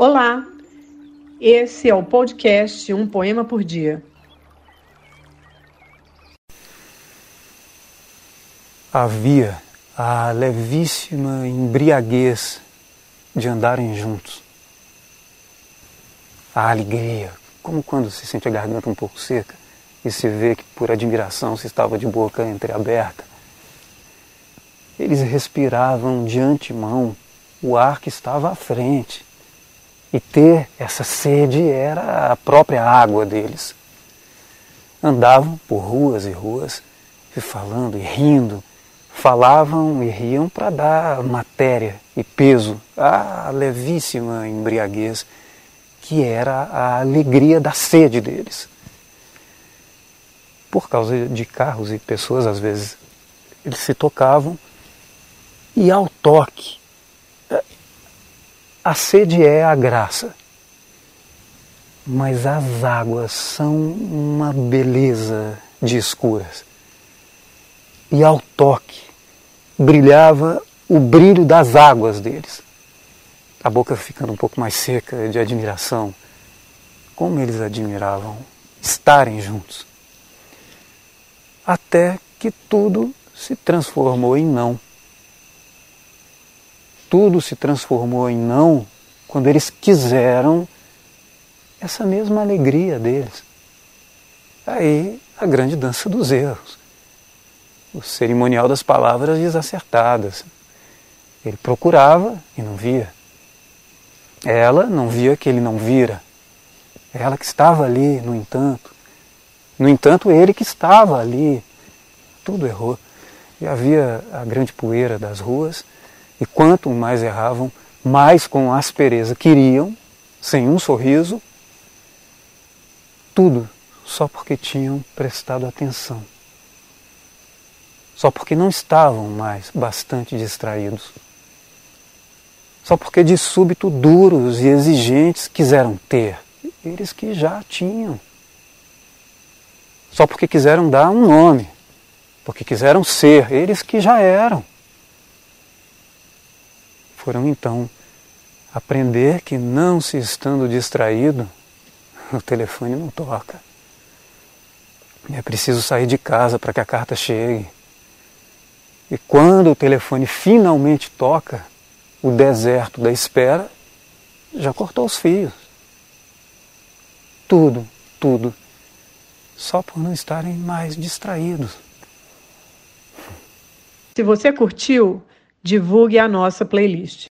Olá, esse é o podcast Um Poema por Dia. Havia a levíssima embriaguez de andarem juntos. A alegria, como quando se sente a garganta um pouco seca e se vê que por admiração se estava de boca entreaberta. Eles respiravam de antemão o ar que estava à frente. E ter essa sede era a própria água deles. Andavam por ruas e ruas, e falando e rindo, falavam e riam para dar matéria e peso à levíssima embriaguez que era a alegria da sede deles. Por causa de carros e pessoas, às vezes, eles se tocavam e ao toque a sede é a graça, mas as águas são uma beleza de escuras. E ao toque brilhava o brilho das águas deles. A boca ficando um pouco mais seca de admiração. Como eles admiravam estarem juntos. Até que tudo se transformou em não tudo se transformou em não quando eles quiseram essa mesma alegria deles. Aí a grande dança dos erros, o cerimonial das palavras desacertadas. Ele procurava e não via. Ela não via que ele não vira. Ela que estava ali, no entanto. No entanto, ele que estava ali. Tudo errou. E havia a grande poeira das ruas e quanto mais erravam, mais com aspereza queriam, sem um sorriso, tudo só porque tinham prestado atenção. Só porque não estavam mais bastante distraídos. Só porque de súbito duros e exigentes quiseram ter, eles que já tinham. Só porque quiseram dar um nome, porque quiseram ser, eles que já eram foram então aprender que não se estando distraído, o telefone não toca. É preciso sair de casa para que a carta chegue. E quando o telefone finalmente toca, o deserto da espera já cortou os fios. Tudo, tudo, só por não estarem mais distraídos. Se você curtiu, divulgue a nossa playlist.